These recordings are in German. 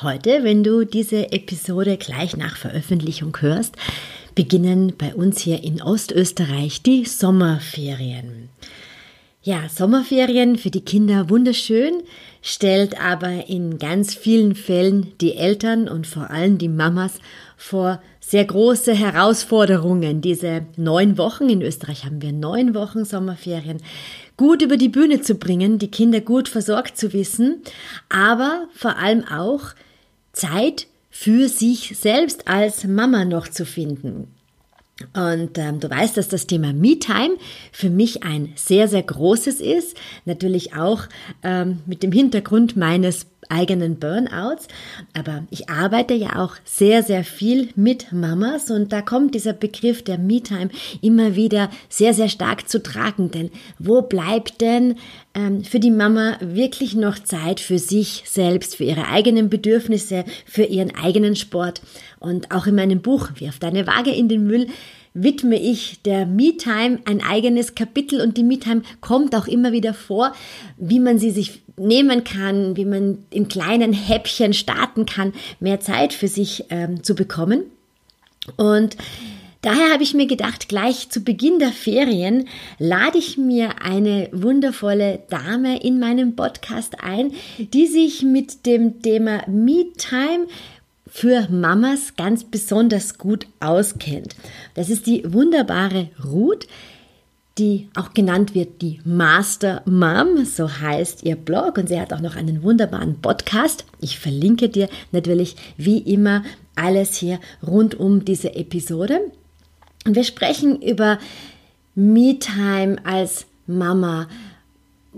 Heute, wenn du diese Episode gleich nach Veröffentlichung hörst, beginnen bei uns hier in Ostösterreich die Sommerferien. Ja, Sommerferien für die Kinder wunderschön, stellt aber in ganz vielen Fällen die Eltern und vor allem die Mamas vor sehr große Herausforderungen. Diese neun Wochen, in Österreich haben wir neun Wochen Sommerferien, gut über die Bühne zu bringen, die Kinder gut versorgt zu wissen, aber vor allem auch Zeit für sich selbst als Mama noch zu finden. Und ähm, du weißt, dass das Thema Me-Time für mich ein sehr, sehr großes ist. Natürlich auch ähm, mit dem Hintergrund meines eigenen Burnouts. Aber ich arbeite ja auch sehr, sehr viel mit Mamas und da kommt dieser Begriff der Me-Time immer wieder sehr, sehr stark zu tragen. Denn wo bleibt denn ähm, für die Mama wirklich noch Zeit für sich selbst, für ihre eigenen Bedürfnisse, für ihren eigenen Sport? Und auch in meinem Buch Wirf deine Waage in den Müll widme ich der Me-Time ein eigenes Kapitel und die Me-Time kommt auch immer wieder vor, wie man sie sich nehmen kann, wie man in kleinen Häppchen starten kann, mehr Zeit für sich ähm, zu bekommen. Und Daher habe ich mir gedacht, gleich zu Beginn der Ferien lade ich mir eine wundervolle Dame in meinem Podcast ein, die sich mit dem Thema Me-Time für Mamas ganz besonders gut auskennt. Das ist die wunderbare Ruth, die auch genannt wird die Master Mom, so heißt ihr Blog und sie hat auch noch einen wunderbaren Podcast. Ich verlinke dir natürlich wie immer alles hier rund um diese Episode. Und wir sprechen über Me-Time als Mama,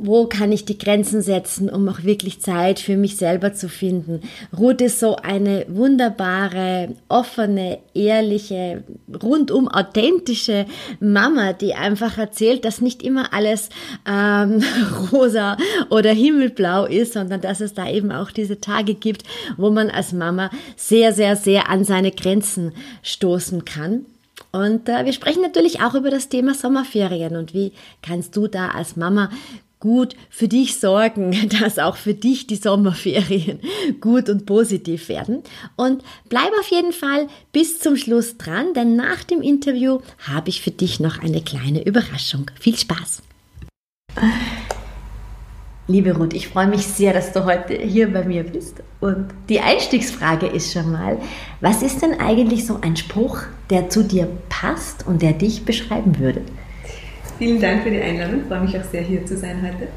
wo kann ich die Grenzen setzen, um auch wirklich Zeit für mich selber zu finden. Ruth ist so eine wunderbare, offene, ehrliche, rundum authentische Mama, die einfach erzählt, dass nicht immer alles ähm, rosa oder himmelblau ist, sondern dass es da eben auch diese Tage gibt, wo man als Mama sehr, sehr, sehr an seine Grenzen stoßen kann. Und äh, wir sprechen natürlich auch über das Thema Sommerferien und wie kannst du da als Mama gut für dich sorgen, dass auch für dich die Sommerferien gut und positiv werden. Und bleib auf jeden Fall bis zum Schluss dran, denn nach dem Interview habe ich für dich noch eine kleine Überraschung. Viel Spaß! Liebe Ruth, ich freue mich sehr, dass du heute hier bei mir bist. Und die Einstiegsfrage ist schon mal, was ist denn eigentlich so ein Spruch, der zu dir passt und der dich beschreiben würde? Vielen Dank für die Einladung. Ich freue mich auch sehr, hier zu sein heute.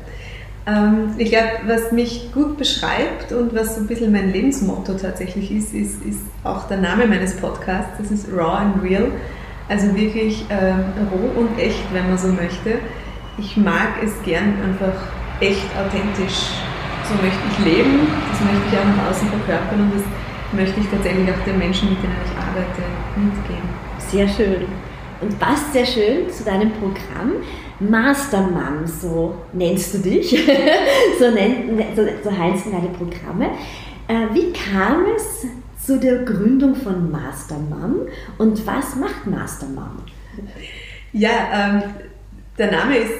Ähm, ich glaube, was mich gut beschreibt und was so ein bisschen mein Lebensmotto tatsächlich ist, ist, ist auch der Name meines Podcasts. Das ist Raw and Real. Also wirklich ähm, roh und echt, wenn man so möchte. Ich mag es gern einfach echt authentisch. So möchte ich leben, das möchte ich auch nach außen verkörpern und das möchte ich tatsächlich auch den Menschen, mit denen ich arbeite, mitgeben. Sehr schön und passt sehr schön zu deinem Programm. Mastermom, so nennst du dich, so, nenn, so, so heißen deine Programme. Äh, wie kam es zu der Gründung von Mastermom und was macht Mastermom? Ja, ähm, der Name ist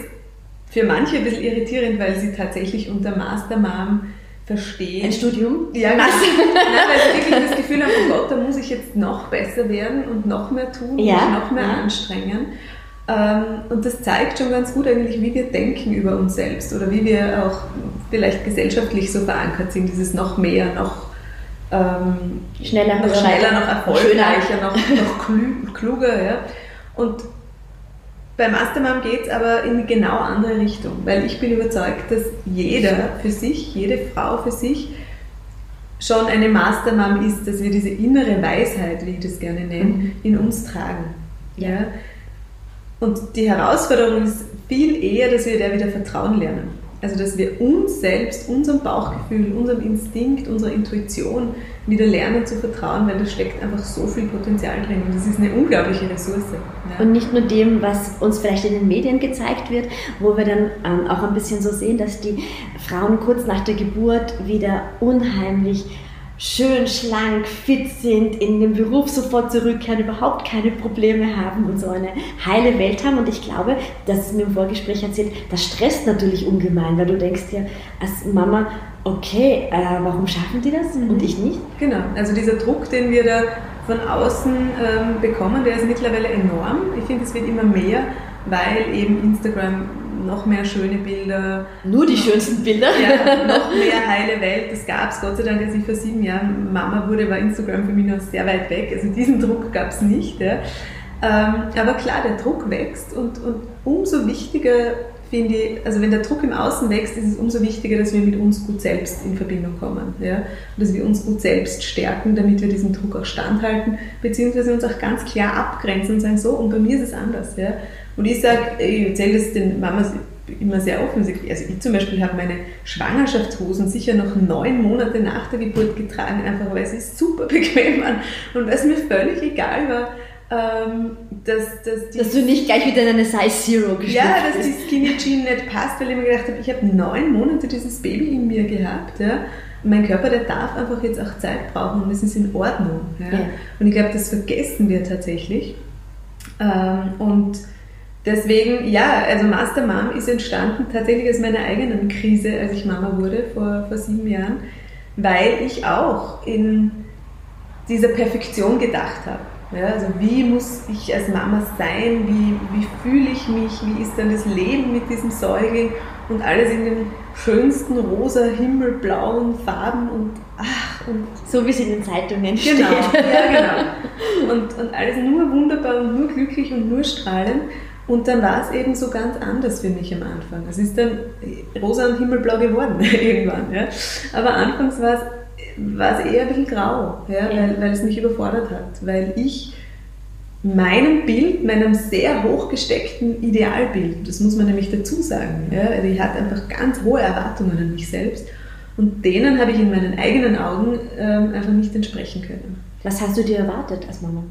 für manche ein bisschen irritierend, weil sie tatsächlich unter Mastermom verstehen. Ein Studium? Ja, genau. Nein, weil sie wirklich das Gefühl haben, oh Gott, da muss ich jetzt noch besser werden und noch mehr tun ja. und noch mehr ja. anstrengen. Ähm, und das zeigt schon ganz gut eigentlich, wie wir denken über uns selbst oder wie wir auch vielleicht gesellschaftlich so verankert sind, dieses noch mehr, noch ähm, schneller, noch, schneller, noch erfolgreicher, noch, noch kluger. Ja. Und bei Mastermom geht es aber in eine genau andere Richtung, weil ich bin überzeugt, dass jeder für sich, jede Frau für sich schon eine Mastermom ist, dass wir diese innere Weisheit, wie ich das gerne nenne, mhm. in uns tragen. Ja? Und die Herausforderung ist viel eher, dass wir der wieder vertrauen lernen. Also, dass wir uns selbst, unserem Bauchgefühl, unserem Instinkt, unserer Intuition wieder lernen zu vertrauen, weil da steckt einfach so viel Potenzial drin und das ist eine unglaubliche Ressource. Ja. Und nicht nur dem, was uns vielleicht in den Medien gezeigt wird, wo wir dann ähm, auch ein bisschen so sehen, dass die Frauen kurz nach der Geburt wieder unheimlich schön, schlank, fit sind, in den Beruf sofort zurückkehren, überhaupt keine Probleme haben und so eine heile Welt haben. Und ich glaube, das ist mir im Vorgespräch erzählt, das stresst natürlich ungemein, weil du denkst dir als Mama, okay, äh, warum schaffen die das mhm. und ich nicht? Genau, also dieser Druck, den wir da von außen ähm, bekommen, der ist mittlerweile enorm. Ich finde, es wird immer mehr, weil eben Instagram noch mehr schöne Bilder. Nur die schönsten Bilder? Ja, noch mehr heile Welt. Das gab es Gott sei Dank, als ich vor sieben Jahren Mama wurde, war Instagram für mich noch sehr weit weg. Also diesen Druck gab es nicht. Ja. Ähm, aber klar, der Druck wächst und, und umso wichtiger finde ich, also wenn der Druck im Außen wächst, ist es umso wichtiger, dass wir mit uns gut selbst in Verbindung kommen. Ja? Und dass wir uns gut selbst stärken, damit wir diesem Druck auch standhalten, beziehungsweise uns auch ganz klar abgrenzen und sagen, so, und bei mir ist es anders. Ja? Und ich sage, ich erzähle das den Mamas immer sehr offen. Also ich zum Beispiel habe meine Schwangerschaftshosen sicher noch neun Monate nach der Geburt getragen, einfach weil sie super bequem waren und weil es mir völlig egal war, ähm, dass, dass, dass du nicht gleich wieder in eine Size Zero geschnitten Ja, dass die Skinny Jean nicht passt, weil ich mir gedacht habe, ich habe neun Monate dieses Baby in mir gehabt. Ja. Mein Körper, der darf einfach jetzt auch Zeit brauchen und das ist in Ordnung. Ja. Ja. Und ich glaube, das vergessen wir tatsächlich. Ähm, und Deswegen, ja, also Master Mom ist entstanden tatsächlich aus meiner eigenen Krise, als ich Mama wurde vor, vor sieben Jahren, weil ich auch in dieser Perfektion gedacht habe. Ja, also wie muss ich als Mama sein, wie, wie fühle ich mich, wie ist dann das Leben mit diesem Säugling und alles in den schönsten rosa, himmelblauen Farben und ach und so wie es in den Zeitungen steht. Genau, ja genau. Und, und alles nur wunderbar und nur glücklich und nur strahlend. Und dann war es eben so ganz anders für mich am Anfang. Es ist dann rosa und himmelblau geworden irgendwann. Ja. Aber anfangs war es, war es eher ein bisschen grau, ja, Weil, weil es mich überfordert hat. Weil ich meinem Bild, meinem sehr hochgesteckten Idealbild, das muss man nämlich dazu sagen, ja, also ich hatte einfach ganz hohe Erwartungen an mich selbst und denen habe ich in meinen eigenen Augen ähm, einfach nicht entsprechen können. Was hast du dir erwartet als Mama?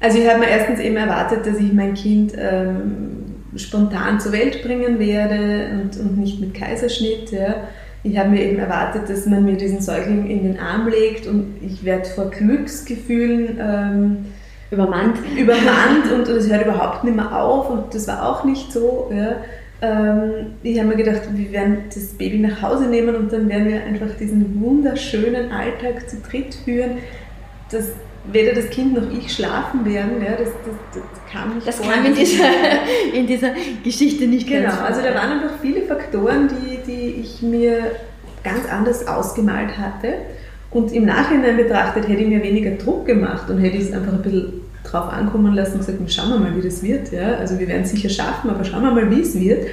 Also ich habe mir erstens eben erwartet, dass ich mein Kind ähm, spontan zur Welt bringen werde und, und nicht mit Kaiserschnitt. Ja. Ich habe mir eben erwartet, dass man mir diesen Säugling in den Arm legt und ich werde vor Glücksgefühlen ähm, übermannt. übermannt und es hört überhaupt nicht mehr auf und das war auch nicht so. Ja. Ähm, ich habe mir gedacht, wir werden das Baby nach Hause nehmen und dann werden wir einfach diesen wunderschönen Alltag zu dritt führen. Das, weder das Kind noch ich schlafen werden. Ja, das, das, das kam nicht Das kam in dieser, in dieser Geschichte nicht Genau, also da waren einfach viele Faktoren, die, die ich mir ganz anders ausgemalt hatte. Und im Nachhinein betrachtet hätte ich mir weniger Druck gemacht und hätte ich es einfach ein bisschen drauf ankommen lassen und gesagt, schauen wir mal, wie das wird. Ja? Also wir werden es sicher schaffen, aber schauen wir mal, wie es wird.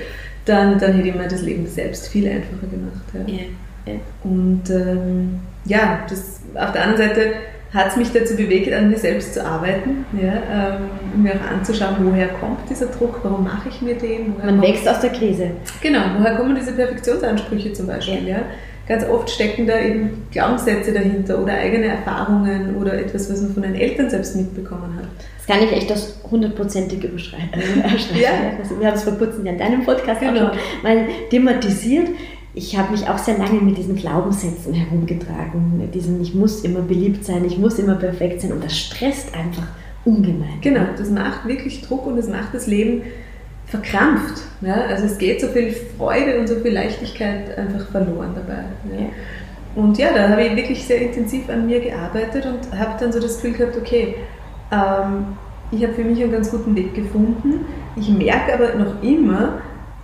Dann, dann hätte ich mir das Leben selbst viel einfacher gemacht. Ja. Yeah, yeah. Und ähm, ja, das, auf der anderen Seite hat es mich dazu bewegt, an mir selbst zu arbeiten, ja, ähm, mir auch anzuschauen, woher kommt dieser Druck, warum mache ich mir den. Man wächst aus der Krise. Genau, woher kommen diese Perfektionsansprüche zum Beispiel. Ja. ja. Ganz oft stecken da eben Glaubenssätze dahinter oder eigene Erfahrungen oder etwas, was man von den Eltern selbst mitbekommen hat. Das kann ich echt das hundertprozentige beschreiben. ja. Also wir haben es vor kurzem ja in deinem Podcast genau. auch schon mal thematisiert ich habe mich auch sehr lange mit diesen Glaubenssätzen herumgetragen, mit diesen ich muss immer beliebt sein, ich muss immer perfekt sein und das stresst einfach ungemein. Genau, das macht wirklich Druck und das macht das Leben verkrampft. Ja? Also es geht so viel Freude und so viel Leichtigkeit einfach verloren dabei. Ja? Ja. Und ja, da habe ich wirklich sehr intensiv an mir gearbeitet und habe dann so das Gefühl gehabt, okay, ähm, ich habe für mich einen ganz guten Weg gefunden. Ich merke aber noch immer,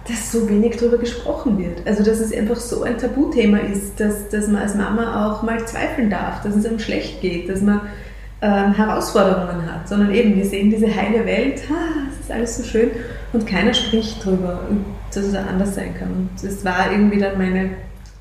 dass so wenig darüber gesprochen wird. Also dass es einfach so ein Tabuthema ist, dass, dass man als Mama auch mal zweifeln darf, dass es einem schlecht geht, dass man ähm, Herausforderungen hat, sondern eben wir sehen diese heile Welt, es ist alles so schön und keiner spricht darüber, dass es anders sein kann. Und das war irgendwie dann meine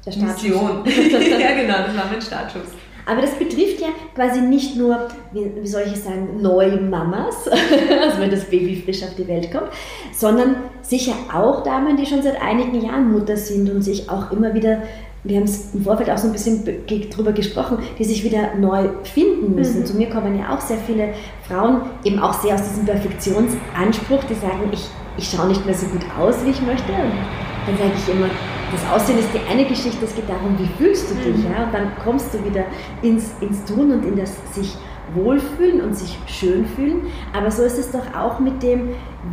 Mission. ja genau, das war mein Startschuss. Aber das betrifft ja quasi nicht nur, wie, soll ich sagen, neue Mamas, also wenn das Baby frisch auf die Welt kommt, sondern sicher auch Damen, die schon seit einigen Jahren Mutter sind und sich auch immer wieder wir haben es im Vorfeld auch so ein bisschen drüber gesprochen, die sich wieder neu finden müssen. Mhm. Zu mir kommen ja auch sehr viele Frauen, eben auch sehr aus diesem Perfektionsanspruch, die sagen, ich, ich schaue nicht mehr so gut aus, wie ich möchte. Und dann sage ich immer, das Aussehen ist die eine Geschichte, es geht darum, wie fühlst du dich. Mhm. Ja? Und dann kommst du wieder ins, ins Tun und in das sich wohlfühlen und sich schön fühlen. Aber so ist es doch auch mit dem,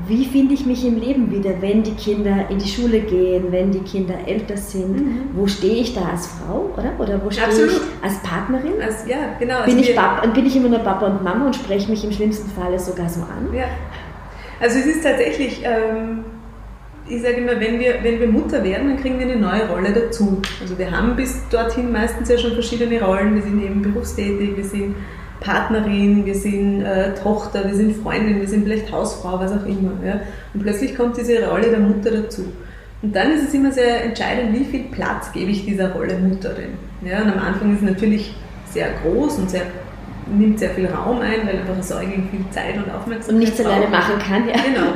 wie finde ich mich im Leben wieder, wenn die Kinder in die Schule gehen, wenn die Kinder älter sind. Mhm. Wo stehe ich da als Frau, oder? Oder wo stehe Absolut. ich als Partnerin? Als, ja, genau. Bin, also ich Papa, bin ich immer nur Papa und Mama und spreche mich im schlimmsten Falle sogar so an? Ja. Also es ist tatsächlich... Ähm ich sage immer, wenn wir, wenn wir Mutter werden, dann kriegen wir eine neue Rolle dazu. Also wir haben bis dorthin meistens ja schon verschiedene Rollen. Wir sind eben berufstätig, wir sind Partnerin, wir sind äh, Tochter, wir sind Freundin, wir sind vielleicht Hausfrau, was auch immer. Ja? Und plötzlich kommt diese Rolle der Mutter dazu. Und dann ist es immer sehr entscheidend, wie viel Platz gebe ich dieser Rolle Mutter denn. Ja? Und am Anfang ist es natürlich sehr groß und sehr, nimmt sehr viel Raum ein, weil einfach ein Säugling viel Zeit und Aufmerksamkeit Und nichts alleine machen kann, ja. Genau.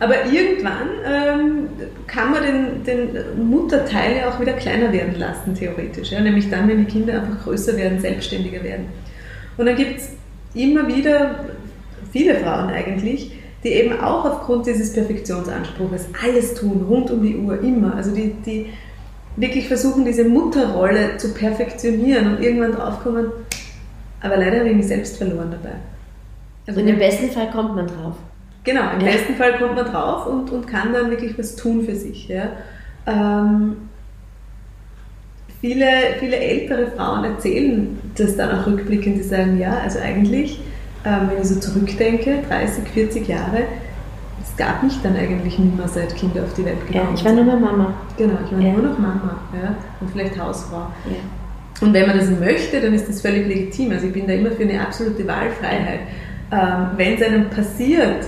Aber irgendwann ähm, kann man den, den Mutterteil ja auch wieder kleiner werden lassen, theoretisch. Ja? Nämlich dann, wenn die Kinder einfach größer werden, selbstständiger werden. Und dann gibt es immer wieder viele Frauen eigentlich, die eben auch aufgrund dieses Perfektionsanspruches alles tun, rund um die Uhr, immer. Also die, die wirklich versuchen, diese Mutterrolle zu perfektionieren und irgendwann draufkommen, aber leider habe ich mich selbst verloren dabei. Also und im besten Fall kommt man drauf. Genau, im ja. besten Fall kommt man drauf und, und kann dann wirklich was tun für sich. Ja. Ähm, viele, viele ältere Frauen erzählen das dann auch rückblickend, die sagen, ja, also eigentlich, ähm, wenn ich so zurückdenke, 30, 40 Jahre, es gab mich dann eigentlich nicht mehr, seit Kinder auf die Welt gekommen Ja, ich war nur noch Mama. Genau, ich war ja. nur noch Mama ja, und vielleicht Hausfrau. Ja. Und wenn man das möchte, dann ist das völlig legitim. Also ich bin da immer für eine absolute Wahlfreiheit. Ähm, wenn es einem passiert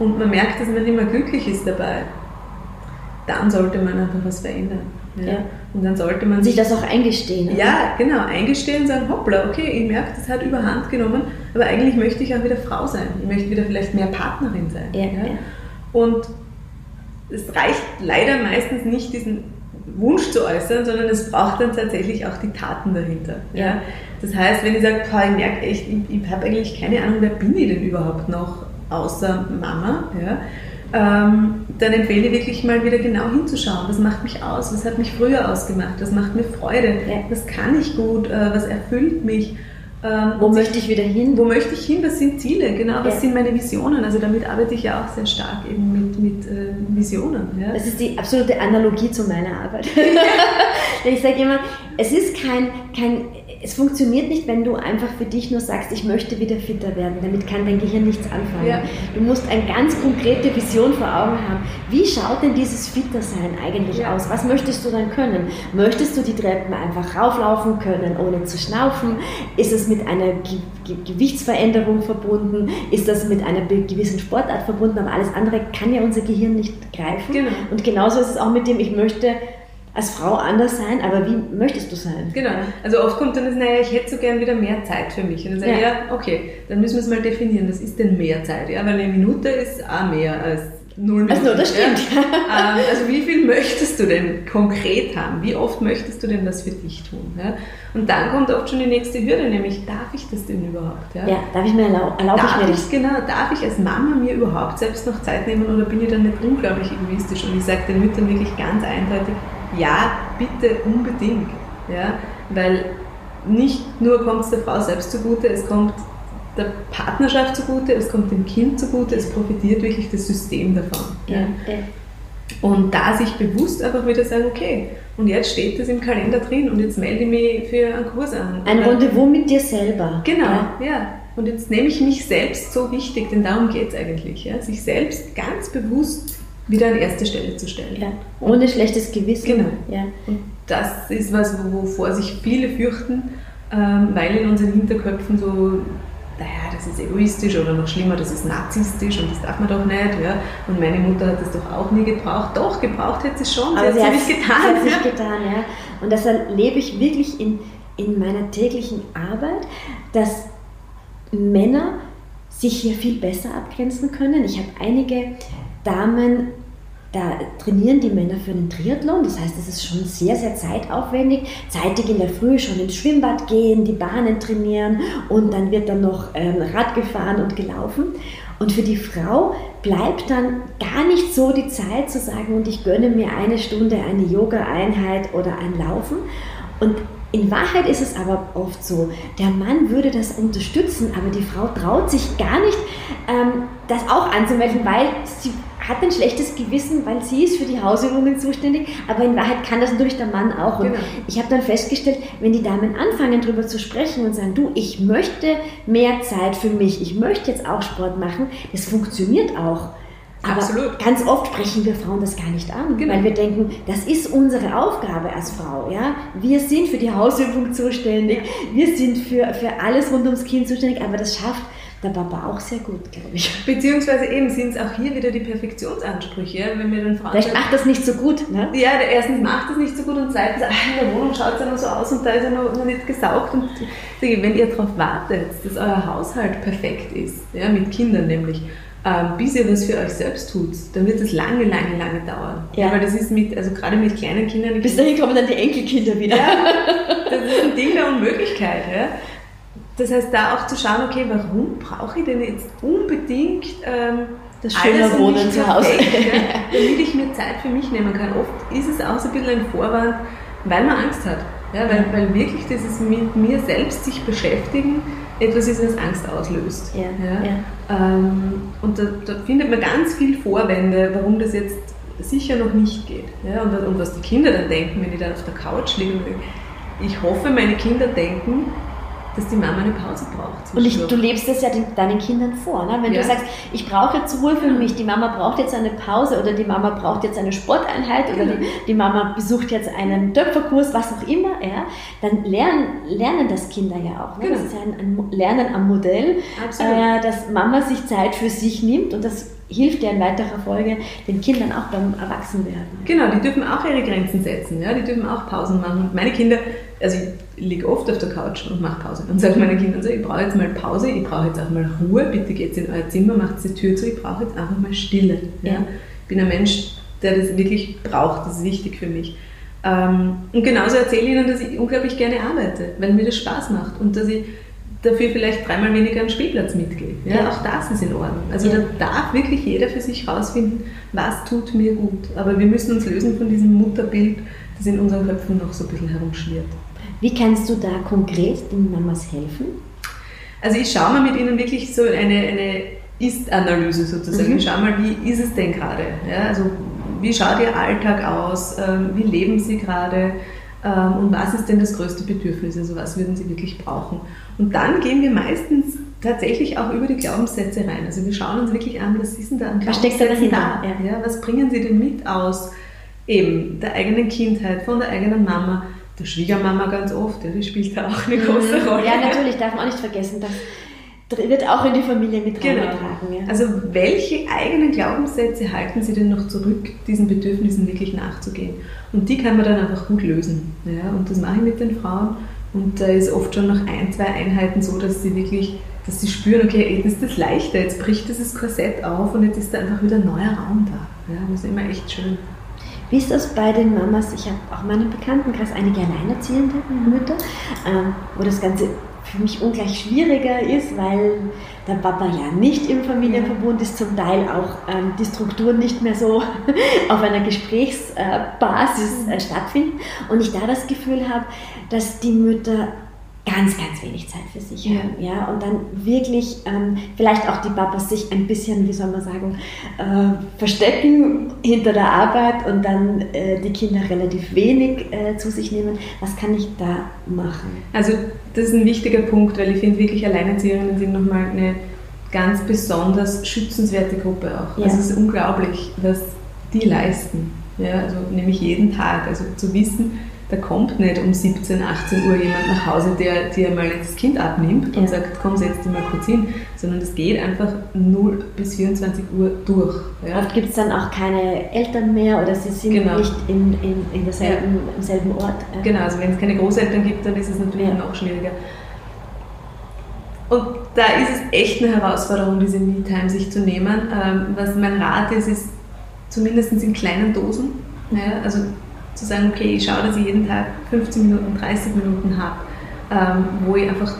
und man merkt, dass man nicht mehr glücklich ist dabei, dann sollte man einfach was verändern. Ja. ja. Und dann sollte man sich das auch eingestehen. Oder? Ja, genau, eingestehen und sagen, hoppla, okay, ich merke, das hat überhand genommen, aber eigentlich möchte ich auch wieder Frau sein. Ich möchte wieder vielleicht mehr Partnerin sein. Ja, ja. Und es reicht leider meistens nicht, diesen Wunsch zu äußern, sondern es braucht dann tatsächlich auch die Taten dahinter. Ja. Das heißt, wenn ich sage, ich merke echt, ich, ich habe eigentlich keine Ahnung, wer bin ich denn überhaupt noch außer Mama, ja, ähm, dann empfehle ich wirklich mal wieder genau hinzuschauen. Was macht mich aus? Was hat mich früher ausgemacht? Was macht mir Freude? Ja. Was kann ich gut? Äh, was erfüllt mich? Ähm, wo möchte ich wieder hin? Wo möchte ich hin? Was sind Ziele? Genau, was ja. sind meine Visionen? Also damit arbeite ich ja auch sehr stark eben mit, mit äh, Visionen. Ja. Das ist die absolute Analogie zu meiner Arbeit. ich sage immer, es ist kein, kein es funktioniert nicht, wenn du einfach für dich nur sagst, ich möchte wieder fitter werden. Damit kann dein Gehirn nichts anfangen. Ja. Du musst eine ganz konkrete Vision vor Augen haben. Wie schaut denn dieses Fittersein eigentlich ja. aus? Was möchtest du dann können? Möchtest du die Treppen einfach rauflaufen können, ohne zu schnaufen? Ist es mit einer Ge Ge Gewichtsveränderung verbunden? Ist das mit einer gewissen Sportart verbunden? Aber alles andere kann ja unser Gehirn nicht greifen. Genau. Und genauso ist es auch mit dem, ich möchte als Frau anders sein, aber wie möchtest du sein? Genau. Also oft kommt dann das, naja, ich hätte so gern wieder mehr Zeit für mich. Und dann sage ich, ja. ja, okay, dann müssen wir es mal definieren, was ist denn mehr Zeit? Ja, weil eine Minute ist auch mehr als null Minuten. Also, das stimmt. Ja. Ähm, also wie viel möchtest du denn konkret haben? Wie oft möchtest du denn was für dich tun? Ja? Und dann kommt oft schon die nächste Hürde, nämlich darf ich das denn überhaupt? Ja, ja darf ich mir erlauben? Erlaub darf ich, ich Genau, darf ich als Mama mir überhaupt selbst noch Zeit nehmen oder bin ich dann nicht unglaublich egoistisch? Und ich sage den Müttern wirklich ganz eindeutig, ja, bitte unbedingt. Ja? Weil nicht nur kommt es der Frau selbst zugute, es kommt der Partnerschaft zugute, es kommt dem Kind zugute, es profitiert wirklich das System davon. Ja. Und da sich bewusst einfach wieder sagen, okay, und jetzt steht das im Kalender drin und jetzt melde ich mich für einen Kurs an. Ein Rendezvous mit dir selber. Genau, ja. ja. Und jetzt nehme ich mich selbst so wichtig, denn darum geht es eigentlich. Ja? Sich selbst ganz bewusst wieder an erste Stelle zu stellen. Ja, ohne schlechtes Gewissen. Genau. Ja. Und das ist was, wovor sich viele fürchten, ähm, weil in unseren Hinterköpfen so, naja, das ist egoistisch oder noch schlimmer, das ist narzisstisch und das darf man doch nicht. Ja? Und meine Mutter hat das doch auch nie gebraucht. Doch, gebraucht hätte sie schon, Aber sie hat es nicht getan. Sie hat es nicht getan, ja. Und das erlebe ich wirklich in in meiner täglichen Arbeit, dass Männer sich hier viel besser abgrenzen können. Ich habe einige Damen, da trainieren die Männer für den Triathlon. Das heißt, es ist schon sehr, sehr zeitaufwendig. Zeitig in der Früh schon ins Schwimmbad gehen, die Bahnen trainieren und dann wird dann noch ähm, Rad gefahren und gelaufen. Und für die Frau bleibt dann gar nicht so die Zeit zu sagen, und ich gönne mir eine Stunde eine Yoga-Einheit oder ein Laufen. Und in Wahrheit ist es aber oft so, der Mann würde das unterstützen, aber die Frau traut sich gar nicht, ähm, das auch anzumelden, weil sie hat ein schlechtes Gewissen, weil sie ist für die Hausübungen zuständig, aber in Wahrheit kann das natürlich der Mann auch. Und genau. ich habe dann festgestellt, wenn die Damen anfangen darüber zu sprechen und sagen, du, ich möchte mehr Zeit für mich, ich möchte jetzt auch Sport machen, das funktioniert auch. Aber Absolut. ganz oft sprechen wir Frauen das gar nicht an, genau. weil wir denken, das ist unsere Aufgabe als Frau. Ja? Wir sind für die Hausübung zuständig, wir sind für, für alles rund ums Kind zuständig, aber das schafft der Papa auch sehr gut, glaube ich. Beziehungsweise eben sind es auch hier wieder die Perfektionsansprüche, wenn wir dann Frauen. Vielleicht macht das nicht so gut, ne? Ja, der erstens macht das nicht so gut und zweitens, ach, in der Wohnung schaut es ja noch so aus und da ist er noch, noch nicht gesaugt. Und wenn ihr darauf wartet, dass euer Haushalt perfekt ist, ja, mit Kindern nämlich, ähm, bis ihr was für euch selbst tut, dann wird es lange, lange, lange dauern. Ja. ja. weil das ist mit, also gerade mit kleinen Kindern. Bis dahin kommen dann die Enkelkinder wieder. Ja, das ist ein Ding der Unmöglichkeit. Ja. Das heißt, da auch zu schauen, okay, warum brauche ich denn jetzt unbedingt ähm, das schöne Wohnen zu Hause? ja, damit ich mir Zeit für mich nehmen kann. Oft ist es auch so ein bisschen ein Vorwand, weil man Angst hat. Ja, weil, weil wirklich dieses mit mir selbst sich beschäftigen etwas ist, was Angst auslöst. Ja, ja. Ähm, und da, da, findet man ganz viele Vorwände, warum das jetzt sicher noch nicht geht. Ja, und, und was die Kinder dann denken, wenn die dann auf der Couch liegen. Ich hoffe, meine Kinder denken, dass die Mama eine Pause braucht. Und ich, du lebst das ja den, deinen Kindern vor. Ne? Wenn ja. du sagst, ich brauche jetzt Ruhe für mich, die Mama braucht jetzt eine Pause oder die Mama braucht jetzt eine Sporteinheit genau. oder die, die, Mama besucht jetzt einen Töpferkurs, was auch immer, ja, dann lernen, lernen das Kinder ja auch. Ne? Genau. Das ist ja ein, ein Lernen am Modell, äh, dass Mama sich Zeit für sich nimmt und das hilft ja in weiterer Folge den Kindern auch beim Erwachsenwerden. Genau, die dürfen auch ihre Grenzen setzen, ja? die dürfen auch Pausen machen. Meine Kinder, also liege oft auf der Couch und mache Pause und sage meinen Kindern so, ich brauche jetzt mal Pause, ich brauche jetzt auch mal Ruhe, bitte geht in euer Zimmer, macht die Tür zu, ich brauche jetzt einfach mal Stille. Ja? Ich bin ein Mensch, der das wirklich braucht, das ist wichtig für mich. Ähm, und genauso erzähle ich ihnen, dass ich unglaublich gerne arbeite, weil mir das Spaß macht und dass ich dafür vielleicht dreimal weniger am Spielplatz mitgehe. Ja, ja. Auch das ist in Ordnung. Also ja. da darf wirklich jeder für sich rausfinden, was tut mir gut. Aber wir müssen uns lösen von diesem Mutterbild, das in unseren Köpfen noch so ein bisschen herumschwirrt. Wie kannst du da konkret den Mamas helfen? Also ich schaue mal mit ihnen wirklich so eine, eine Ist-Analyse sozusagen. Mhm. Ich schaue mal, wie ist es denn gerade? Ja, also wie schaut ihr Alltag aus? Ähm, wie leben sie gerade? Ähm, und was ist denn das größte Bedürfnis? Also was würden sie wirklich brauchen? Und dann gehen wir meistens tatsächlich auch über die Glaubenssätze rein. Also wir schauen uns wirklich an, was ist denn da an Glaubenssätzen was steckt da? Ja. ja. was bringen sie denn mit aus eben der eigenen Kindheit, von der eigenen Mama, der Schwiegermama ganz oft, die spielt da auch eine mhm. große Rolle. Ja, natürlich, darf man auch nicht vergessen, dass wird auch in die Familie mit genau. reingetragen. Ja. Also welche eigenen Glaubenssätze halten Sie denn noch zurück, diesen Bedürfnissen wirklich nachzugehen? Und die kann man dann einfach gut lösen. Ja? Und das mache ich mit den Frauen. Und da ist oft schon nach ein, zwei Einheiten so, dass sie wirklich, dass sie spüren, okay, jetzt ist das leichter, jetzt bricht dieses Korsett auf und jetzt ist da einfach wieder ein neuer Raum da. Ja, das ist immer echt schön. Wie ist das bei den Mamas? Ich habe auch in meinem Bekanntenkreis einige alleinerziehende Mütter, ähm, wo das Ganze für mich ungleich schwieriger ist, weil der Papa ja nicht im Familienverbund ist, zum Teil auch ähm, die Strukturen nicht mehr so auf einer Gesprächsbasis äh, stattfinden. Und ich da das Gefühl habe, dass die Mütter ganz, ganz wenig Zeit für sich ja. haben. Ja? Und dann wirklich ähm, vielleicht auch die Papas sich ein bisschen, wie soll man sagen, äh, verstecken hinter der Arbeit und dann äh, die Kinder relativ wenig äh, zu sich nehmen. Was kann ich da machen? Also das ist ein wichtiger Punkt, weil ich finde wirklich Alleinerzieherinnen sind nochmal eine ganz besonders schützenswerte Gruppe auch. Ja. Also es ist unglaublich, was die leisten. Ja? Also nämlich jeden Tag. Also zu wissen, da kommt nicht um 17, 18 Uhr jemand nach Hause, der dir mal das Kind abnimmt und Ja. sagt, komm, setz dich mal kurz hin, sondern es geht einfach 0 bis 24 Uhr durch. Ja. Oft gibt es dann auch keine Eltern mehr oder sie sind Genau. nicht in, in, in derselben, im selben Ort. Ja. Genau, also wenn es keine Großeltern gibt, dann ist es natürlich Ja. noch schwieriger. Und da ist es echt eine Herausforderung, diese Me-Time sich zu nehmen. Ähm, was mein Rat ist, ist zumindest in kleinen Dosen. Ja, also zu sagen, okay, ich schaue, dass ich jeden Tag 15 Minuten, 30 Minuten habe, ähm, wo ich einfach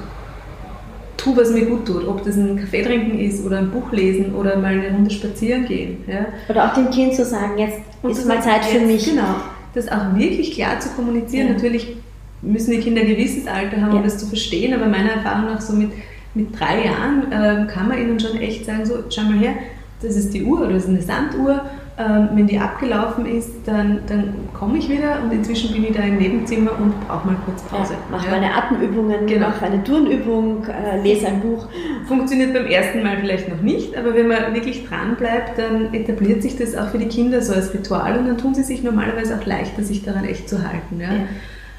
tue, was mir gut tut. Ob das ein Kaffee trinken ist oder ein Buch lesen oder mal eine Runde spazieren gehen. Ja. Oder auch dem Kind zu sagen, jetzt Und ist mal Zeit für jetzt, mich. Genau. Das auch wirklich klar zu kommunizieren. Ja. Natürlich müssen die Kinder ein gewisses Alter haben, um Ja. das zu verstehen, aber meiner Erfahrung nach so mit, mit drei Jahren ähm, kann man ihnen schon echt sagen, so, schau mal her, das ist die Uhr oder das ist eine Sanduhr. Ähm, wenn die abgelaufen ist, dann, dann komme ich wieder und inzwischen bin ich da im Nebenzimmer und brauche mal kurz Pause. Ja, mach Ja. meine Atemübungen, Genau. mach eine Turnübung, äh, lese ein Buch. Funktioniert beim ersten Mal vielleicht noch nicht, aber wenn man wirklich dran bleibt, dann etabliert sich das auch für die Kinder so als Ritual und dann tun sie sich normalerweise auch leichter, sich daran echt zu halten. Ja?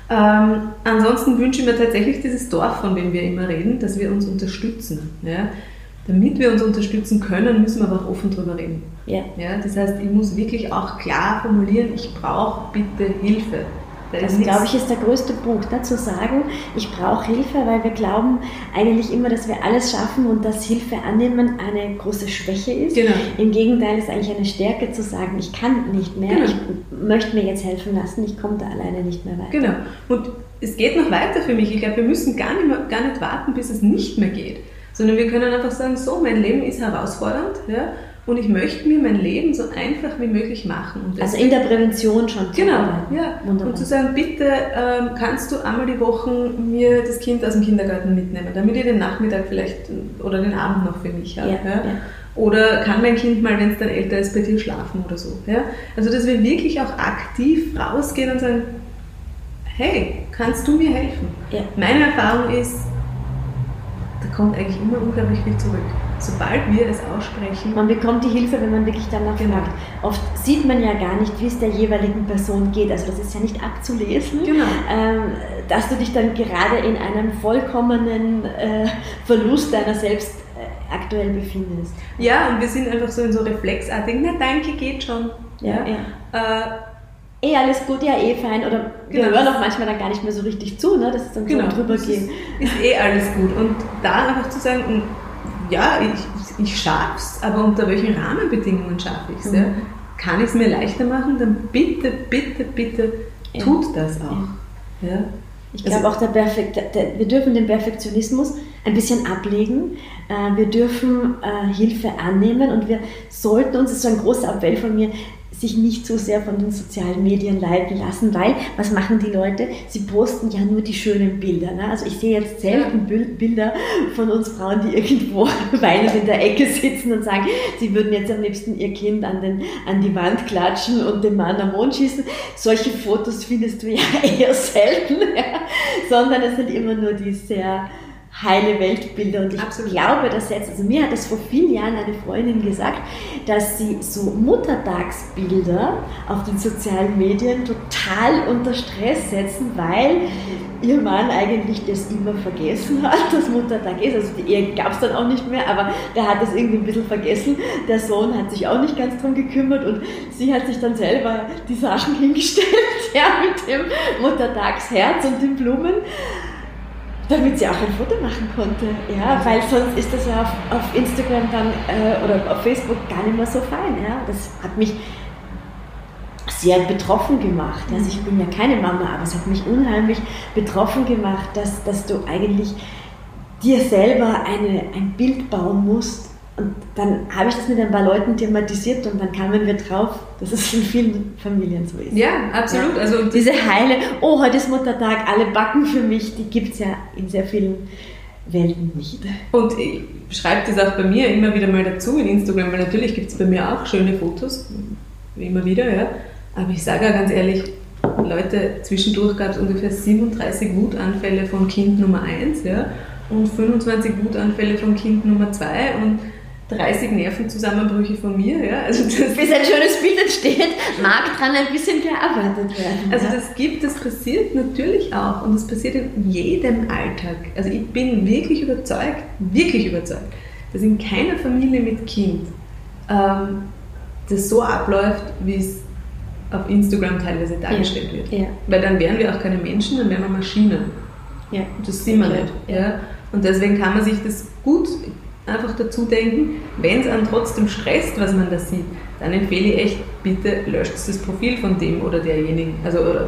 Ähm, ansonsten wünsche ich mir tatsächlich dieses Dorf, von dem wir immer reden, dass wir uns unterstützen. Ja? Damit wir uns unterstützen können, müssen wir aber auch offen drüber reden. Ja. Ja? Das heißt, ich muss wirklich auch klar formulieren, ich brauche bitte Hilfe. Da Das, glaube ich, ist der größte Punkt, ne? zu sagen, ich brauche Hilfe, weil wir glauben eigentlich immer, dass wir alles schaffen und dass Hilfe annehmen eine große Schwäche ist. Genau. Im Gegenteil ist eigentlich eine Stärke zu sagen, ich kann nicht mehr, Genau. ich möchte mir jetzt helfen lassen, ich komme da alleine nicht mehr weiter. Genau. Und es geht noch weiter für mich. Ich glaube, wir müssen gar nicht, mehr, gar nicht warten, bis es nicht mehr geht. Sondern wir können einfach sagen, so, mein Leben ist herausfordernd ja, und ich möchte mir mein Leben so einfach wie möglich machen. Also in der Prävention schon. Genau, arbeiten. ja. Wunderbar. Und zu sagen, bitte ähm, kannst du einmal die Woche mir das Kind aus dem Kindergarten mitnehmen, damit ich den Nachmittag vielleicht oder den Abend noch für mich habe. Ja, Ja, ja. Oder kann mein Kind mal, wenn es dann älter ist, bei dir schlafen oder so. Ja? Also dass wir wirklich auch aktiv rausgehen und sagen, hey, kannst du mir helfen? Meine Erfahrung ist, da kommt eigentlich immer unglaublich viel zurück. Sobald wir es aussprechen, Man bekommt die Hilfe, wenn man wirklich danach Genau. fragt. Oft sieht man ja gar nicht, wie es der jeweiligen Person geht. Also das ist ja nicht abzulesen, Genau. ähm, dass du dich dann gerade in einem vollkommenen äh, Verlust deiner selbst äh, aktuell befindest. ja, und wir sind einfach so in so reflexartigen, na danke, geht schon. Ja, ja. Äh, Eh, alles gut, ja, eh, fein. Oder wir Genau. hören auch manchmal dann gar nicht mehr so richtig zu, ne? Das ist dann Genau, so ein das drübergehen. Ist, ist eh alles gut. Und da einfach zu sagen, mm, ja, ich, ich schaff's, aber unter welchen Rahmenbedingungen schaffe ich es? Mhm. Ja? Kann ich es mir leichter machen? Dann bitte, bitte, bitte Ja. tut das auch. Ja. Ich Also- glaube auch, der Perfekt, der, wir dürfen den Perfektionismus ein bisschen ablegen. Äh, wir dürfen äh, Hilfe annehmen und wir sollten uns, das ist so ein großer Appell von mir, sich nicht so sehr von den sozialen Medien leiten lassen, weil was machen die Leute? Sie posten ja nur die schönen Bilder. Ne? Also ich sehe jetzt selten Bil- Bilder von uns Frauen, die irgendwo weinend in der Ecke sitzen und sagen, sie würden jetzt am liebsten ihr Kind an, den, an die Wand klatschen und den Mann am Mond schießen. Solche Fotos findest du ja eher selten, ja? sondern es sind immer nur die sehr heile Weltbilder. Und ich Absolut. glaube, dass jetzt, also mir hat es vor vielen Jahren eine Freundin gesagt, dass sie so Muttertagsbilder auf den sozialen Medien total unter Stress setzen, weil ihr Mann eigentlich das immer vergessen hat, dass Muttertag ist. Also die Ehe gab es dann auch nicht mehr, aber der hat das irgendwie ein bisschen vergessen. Der Sohn hat sich auch nicht ganz drum gekümmert und sie hat sich dann selber die Sachen hingestellt, ja, mit dem Muttertagsherz und den Blumen damit sie auch ein Foto machen konnte. Ja, weil sonst ist das ja auf, auf Instagram dann äh, oder auf Facebook gar nicht mehr so fein. Ja, das hat mich sehr betroffen gemacht. Also ich bin ja keine Mama, aber es hat mich unheimlich betroffen gemacht, dass, dass du eigentlich dir selber eine, ein Bild bauen musst. Und dann habe ich das mit ein paar Leuten thematisiert und dann kamen wir drauf, dass es in vielen Familien so ist. ja, absolut. Ja. Also Diese heile, oh, heute ist Muttertag, alle backen für mich, die gibt es ja in sehr vielen Welten nicht. Und ich schreibe das auch bei mir immer wieder mal dazu in Instagram, weil natürlich gibt es bei mir auch schöne Fotos, wie immer wieder, ja. Aber ich sage ja ganz ehrlich, Leute, zwischendurch gab es ungefähr 37 Wutanfälle von Kind Nummer 1, ja, und 25 Wutanfälle von Kind Nummer 2 und 30 Nervenzusammenbrüche von mir. Ja? Also das Bis ein schönes Bild entsteht, mag dran ein bisschen gearbeitet werden. Also das gibt, das passiert natürlich auch und das passiert in jedem Alltag. Also ich bin wirklich überzeugt, wirklich überzeugt, dass in keiner Familie mit Kind ähm, das so abläuft, wie es auf Instagram teilweise dargestellt ja. wird. Ja. Weil dann wären wir auch keine Menschen, dann wären wir Maschinen. Ja. Das sind wir nicht. Ja. Und deswegen kann man sich das gut einfach dazu denken, wenn es einen trotzdem stresst, was man da sieht, dann empfehle ich echt, bitte löscht das Profil von dem oder derjenigen, also oder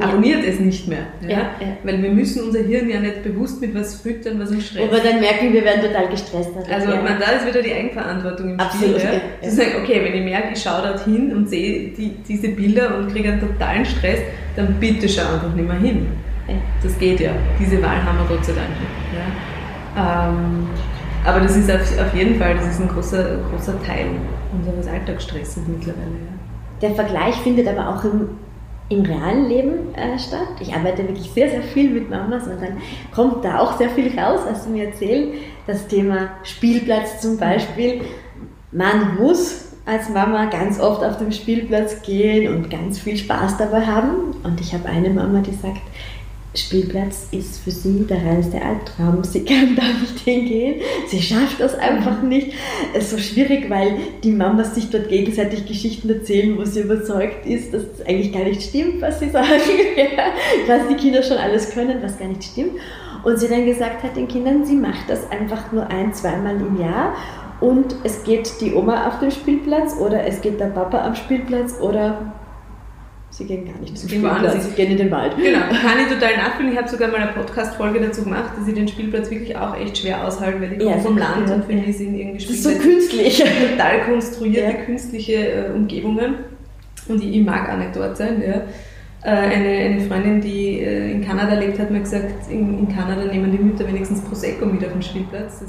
abonniert ja. es nicht mehr. Ja? Ja, Weil wir müssen unser Hirn ja nicht bewusst mit was füttern, was uns stresst. Aber dann merken wir, werden total gestresst. Also man, da ist wieder die Eigenverantwortung im Absolut, Spiel. Ja? Zu sagen, okay, wenn ich merke, ich schaue dorthin und sehe die, diese Bilder und kriege einen totalen Stress, dann bitte schau einfach nicht mehr hin. Das geht ja. Diese Wahl haben wir Gott sei Dank nicht. Ähm, aber das ist auf, auf jeden Fall, das ist ein großer, großer Teil unseres Alltagsstresses mittlerweile. Ja. Der Vergleich findet aber auch im, im realen Leben äh, statt. Ich arbeite wirklich sehr, sehr viel mit Mamas und dann kommt da auch sehr viel raus, als du mir erzählst. Das Thema Spielplatz zum Beispiel. Man muss als Mama ganz oft auf dem Spielplatz gehen und ganz viel Spaß dabei haben. Und ich habe eine Mama, die sagt, Spielplatz ist für sie der reinste Albtraum. Sie kann da nicht hingehen. Sie schafft das einfach mhm. nicht. Es ist so schwierig, weil die Mamas sich dort gegenseitig Geschichten erzählen, wo sie überzeugt ist, dass es eigentlich gar nicht stimmt, was sie sagen. was die Kinder schon alles können, was gar nicht stimmt. Und sie dann gesagt hat den Kindern, sie macht das einfach nur ein, zweimal im Jahr. Und es geht die Oma auf dem Spielplatz oder es geht der Papa am Spielplatz oder Sie gehen gar nicht zum Spielplatz, sie gehen in den Wald. Genau, kann ich total nachfühlen. Ich habe sogar mal eine Podcast-Folge dazu gemacht, dass ich den Spielplatz wirklich auch echt schwer aushalte, weil ich komme ja, vom Land und finde, die sind irgendwie Spielplätze. Das ist so künstlich. Total konstruierte, ja. künstliche äh, Umgebungen. Und ich, ich, mag auch nicht dort sein. Ja. Äh, eine, eine, Freundin, die äh, in Kanada lebt, hat mir gesagt, in, in, Kanada nehmen die Mütter wenigstens Prosecco mit auf den Spielplatz. Das,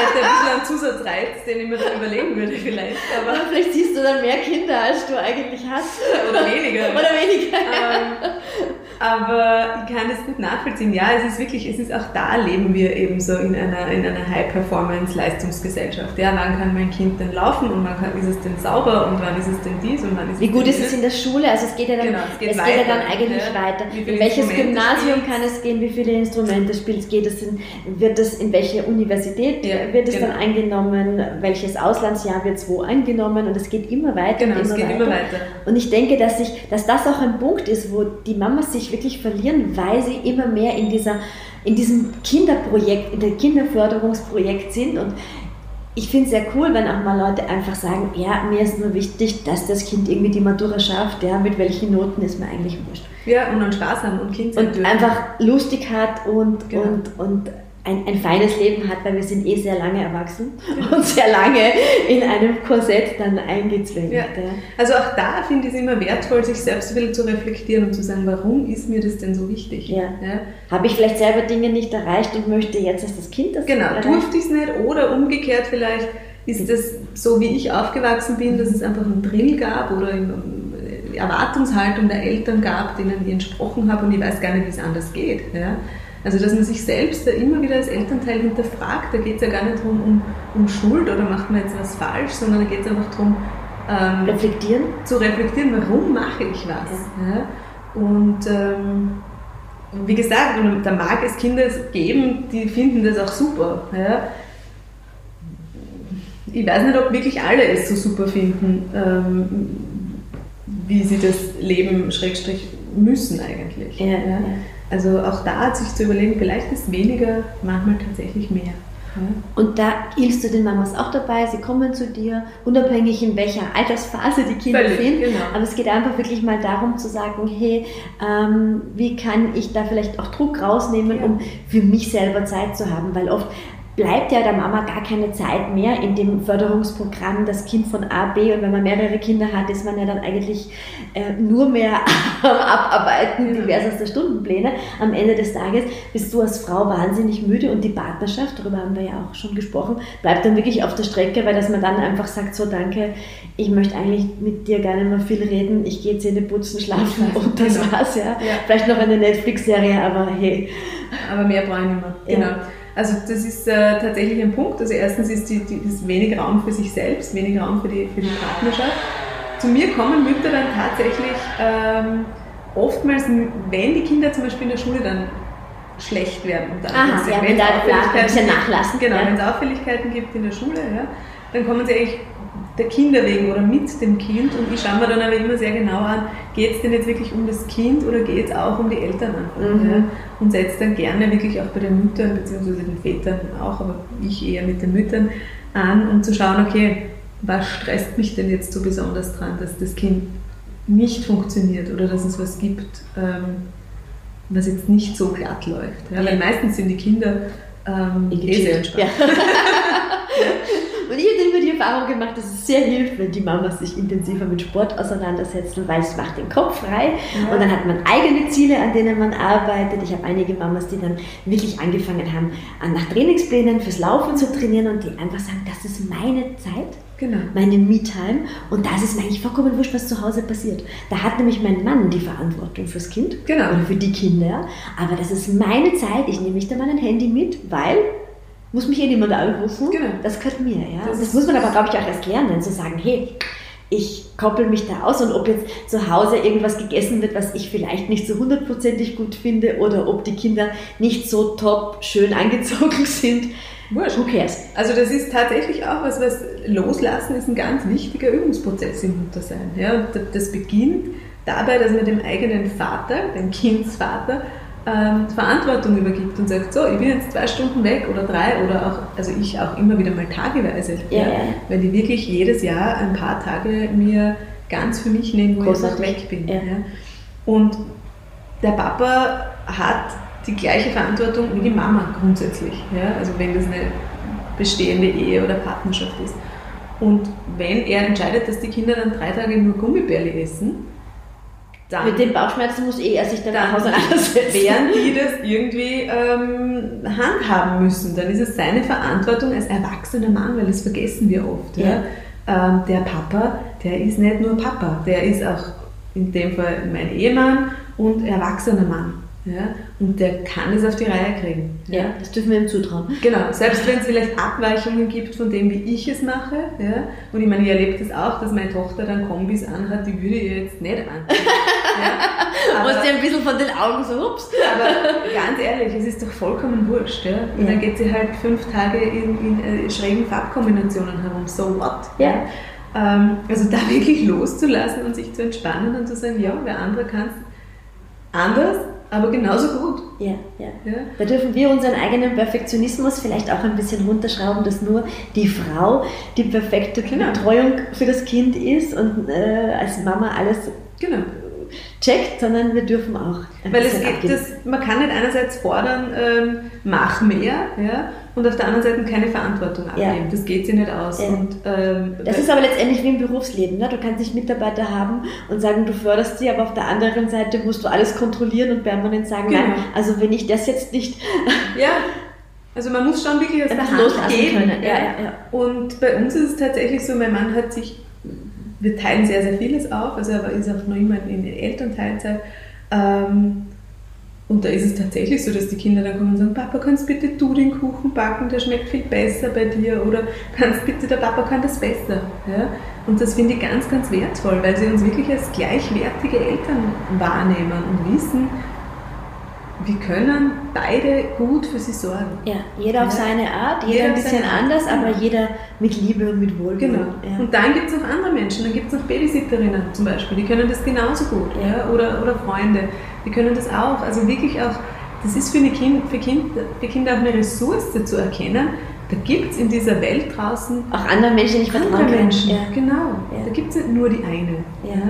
hätte ein bisschen einen Zusatzreiz, den ich mir dann überlegen würde vielleicht. Aber vielleicht siehst du dann mehr Kinder, als du eigentlich hast. Oder weniger. Oder weniger. Ähm, aber ich kann das gut nachvollziehen. Ja, es ist wirklich, es ist auch da leben wir eben so in einer, in einer High-Performance-Leistungsgesellschaft. Ja, wann kann mein Kind denn laufen und wann kann, ist es denn sauber und wann ist es denn dies und wann ist es Wie gut ist es in der Schule? Also es geht ja dann, genau, es geht, es geht ja dann eigentlich ja. weiter. In welches Gymnasium kann es gehen? Wie viele Instrumente spielt es? Geht es in, wird es in welche Universität ja wird es genau. dann eingenommen, welches Auslandsjahr wird es wo eingenommen und es geht immer weiter. Genau, immer es geht weiter. immer weiter. Und ich denke, dass, ich, dass das auch ein Punkt ist, wo die Mamas sich wirklich verlieren, weil sie immer mehr in, dieser, in diesem Kinderprojekt, in dem Kinderförderungsprojekt sind und ich finde es sehr cool, wenn auch mal Leute einfach sagen, ja, mir ist nur wichtig, dass das Kind irgendwie die Matura schafft, ja, mit welchen Noten ist mir eigentlich wurscht. Ja, und dann Spaß haben und Kind sein Und dürfen. einfach lustig hat und, genau. und, und ein, ein feines Leben hat, weil wir sind eh sehr lange erwachsen und sehr lange in einem Korsett dann eingezwängt. Ja. Also auch da finde ich es immer wertvoll, sich selbst ein bisschen zu reflektieren und zu sagen, warum ist mir das denn so wichtig? Ja. ja. Habe ich vielleicht selber Dinge nicht erreicht und möchte jetzt, dass das Kind das Genau, erreicht? durfte ich es nicht oder umgekehrt vielleicht ist es so, wie ich aufgewachsen bin, dass es einfach einen Drill gab oder eine Erwartungshaltung der Eltern gab, denen ich entsprochen habe und ich weiß gar nicht, wie es anders geht. Ja? Also dass man sich selbst da immer wieder als Elternteil hinterfragt, da geht es ja gar nicht darum, um, um Schuld oder macht man jetzt was falsch, sondern da geht es einfach darum, ähm, reflektieren. zu reflektieren, warum mache ich was. Ja. Ja? Und ähm, wie gesagt, da mag es Kinder geben, die finden das auch super. Ja? Ich weiß nicht, ob wirklich alle es so super finden, ähm, wie sie das Leben schrägstrich müssen eigentlich. Ja, ja. Also auch da sich zu überlegen, vielleicht ist weniger manchmal tatsächlich mehr. Und da hilfst du den Mamas auch dabei, sie kommen zu dir, unabhängig in welcher Altersphase die Kinder Völlig, sind. Genau. Aber es geht einfach wirklich mal darum zu sagen, hey, ähm, wie kann ich da vielleicht auch Druck rausnehmen, ja. um für mich selber Zeit zu haben? Weil oft bleibt ja der Mama gar keine Zeit mehr in dem Förderungsprogramm, das Kind von A, B und wenn man mehrere Kinder hat, ist man ja dann eigentlich äh, nur mehr am Abarbeiten diverser Stundenpläne. Am Ende des Tages bist du als Frau wahnsinnig müde und die Partnerschaft, darüber haben wir ja auch schon gesprochen, bleibt dann wirklich auf der Strecke, weil dass man dann einfach sagt, so danke, ich möchte eigentlich mit dir gar nicht mehr viel reden, ich gehe Zähne putzen, schlafen und das genau. war's, ja. ja. Vielleicht noch eine Netflix-Serie, aber hey. Aber mehr brauche ich nicht mehr. Genau. Ja. Also das ist äh, tatsächlich ein Punkt. Also erstens ist die, die, ist wenig Raum für sich selbst, wenig Raum für die, für die Partnerschaft. Zu mir kommen Mütter dann tatsächlich ähm, oftmals, wenn die Kinder zum Beispiel in der Schule dann schlecht werden. Und Aha, ja, wenn ein bisschen nachlassen. Genau, ja. wenn es Auffälligkeiten gibt in der Schule, ja, dann kommen sie eigentlich der Kinder wegen oder mit dem Kind und ich schaue mir dann aber immer sehr genau an, geht es denn jetzt wirklich um das Kind oder geht es auch um die Eltern. Mhm. Ja? Und setze dann gerne wirklich auch bei den Müttern bzw. den Vätern auch, aber ich eher mit den Müttern an, um zu schauen, okay, was stresst mich denn jetzt so besonders dran, dass das Kind nicht funktioniert oder dass es was gibt, ähm, was jetzt nicht so glatt läuft. Ja? Weil meistens sind die Kinder ähm, eh sehr entspannt. Ja. Und ich habe immer die Erfahrung gemacht, dass es sehr hilft, wenn die Mamas sich intensiver mit Sport auseinandersetzen, weil es macht den Kopf frei ja. und dann hat man eigene Ziele, an denen man arbeitet. Ich habe einige Mamas, die dann wirklich angefangen haben, nach Trainingsplänen fürs Laufen zu trainieren und die einfach sagen, das ist meine Zeit. Genau. Meine Me-Time. Und das ist mir eigentlich vollkommen wurscht, was zu Hause passiert. Da hat nämlich mein Mann die Verantwortung fürs Kind. Genau. Oder für die Kinder. Aber das ist meine Zeit. Ich nehme nicht da mein Handy mit, weil muss mich eh niemand anrufen. Genau. Das gehört mir, ja. Das, das muss man aber, glaube ich, auch erst lernen, zu sagen, hey, ich koppel mich da aus und ob jetzt zu Hause irgendwas gegessen wird, was ich vielleicht nicht so hundertprozentig gut finde oder ob die Kinder nicht so top schön angezogen sind. Wurscht. Who cares? Also das ist tatsächlich auch was, was loslassen ist ein ganz wichtiger Übungsprozess im Muttersein. Ja? Und das beginnt dabei, dass man dem eigenen Vater, dem Kindsvater, ähm, Verantwortung übergibt und sagt, so, ich bin jetzt zwei Stunden weg oder drei oder auch, also ich auch immer wieder mal tageweise, ja, ja. weil ich wirklich jedes Jahr ein paar Tage mir ganz für mich nehme, wo Großartig. ich weg bin. Ja. ja. Und der Papa hat die gleiche Verantwortung wie die Mama grundsätzlich, ja? also wenn das eine bestehende Ehe oder Partnerschaft ist. Und wenn er entscheidet, dass die Kinder dann drei Tage nur Gummibärle essen, dann, Mit den Bauchschmerzen muss eh er sich dann, dann auseinandersetzen. Während die das irgendwie ähm, handhaben müssen, dann ist es seine Verantwortung als erwachsener Mann, weil das vergessen wir oft. Ja. ja. Ähm, der Papa, der ist nicht nur Papa, der ist auch in dem Fall mein Ehemann und erwachsener Mann. Ja? Und der kann es auf die Reihe kriegen. Ja, ja das dürfen wir ihm zutrauen. Genau, selbst wenn es vielleicht Abweichungen gibt von dem, wie ich es mache. Ja? Und ich meine, ich erlebe das auch, dass meine Tochter dann Kombis anhat, die würde ich jetzt nicht anziehen. Aber, dir ein bisschen von den Augen so, ups. Aber ganz ehrlich, es ist doch vollkommen wurscht. Ja? Und ja. dann geht sie halt fünf Tage in, in äh, schrägen Farbkombinationen herum. So what? Ja. Ähm, also da wirklich loszulassen und sich zu entspannen und zu sagen, ja, wer andere kann es anders, aber genauso gut. Ja, ja, ja. Da dürfen wir unseren eigenen Perfektionismus vielleicht auch ein bisschen runterschrauben, dass nur die Frau die perfekte genau. Betreuung für das Kind ist und äh, als Mama alles genau. Checkt, sondern wir dürfen auch. Weil es geht, das, man kann nicht einerseits fordern, ähm, mach mehr, ja, und auf der anderen Seite keine Verantwortung abnehmen. Ja. Das geht sich nicht aus. Ja. Und, ähm, das ist aber letztendlich wie im Berufsleben. Ne? Du kannst nicht Mitarbeiter haben und sagen, du förderst sie, aber auf der anderen Seite musst du alles kontrollieren und permanent sagen, genau. nein, also wenn ich das jetzt nicht... ja. Also man muss schon wirklich das loslassen können. Ja, ja, ja. Und bei uns ist es tatsächlich so, mein Mann hat sich, wir teilen sehr, sehr vieles auf, also er ist auch noch immer in Elternteilzeit. Ähm, und da ist es tatsächlich so, dass die Kinder dann kommen und sagen, Papa, kannst bitte du den Kuchen backen, der schmeckt viel besser bei dir oder kannst bitte, der Papa kann das besser. Ja? Und das finde ich ganz, ganz wertvoll, weil sie uns wirklich als gleichwertige Eltern wahrnehmen und wissen, wir können beide gut für sie sorgen. Ja, jeder auf seine Art, jeder, jeder ein bisschen anders, Art. aber jeder mit Liebe und mit Wohlwollen. Genau. Ja. Und dann gibt es noch andere Menschen, dann gibt es noch Babysitterinnen zum Beispiel, die können das genauso gut. Ja. Oder, oder Freunde, die können das auch. Also wirklich auch, das ist für, eine kind, für, kind, für Kinder auch eine Ressource zu erkennen. Da gibt es in dieser Welt draußen auch andere Menschen, die andere Menschen. Genau. Da gibt es nicht nur die eine. Ja.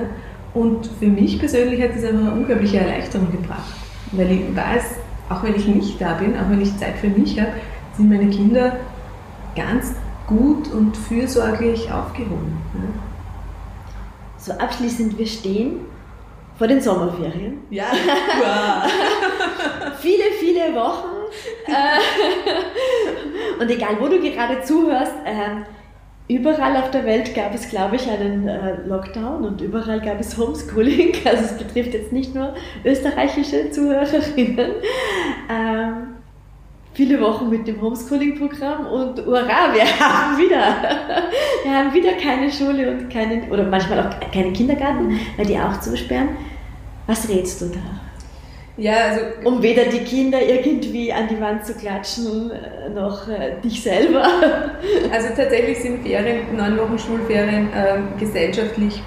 Und für mich persönlich hat das einfach eine unglaubliche Erleichterung gebracht weil ich weiß, auch wenn ich nicht da bin, auch wenn ich Zeit für mich habe, sind meine Kinder ganz gut und fürsorglich aufgehoben. So abschließend, wir stehen vor den Sommerferien. Ja, viele, viele Wochen. Äh, und egal, wo du gerade zuhörst, äh, Überall auf der Welt gab es, glaube ich, einen äh, Lockdown und überall gab es Homeschooling. Also es betrifft jetzt nicht nur österreichische Zuhörerinnen. Ähm, viele Wochen mit dem Homeschooling-Programm und hurra, wir haben wieder, wir haben wieder keine Schule und keinen, oder manchmal auch keinen Kindergarten, weil die auch zusperren. Was rätst du da? Ja, also um weder die Kinder irgendwie an die Wand zu klatschen, äh, noch äh, dich selber. Also tatsächlich sind Ferien, neun Wochen Schulferien äh, gesellschaftlich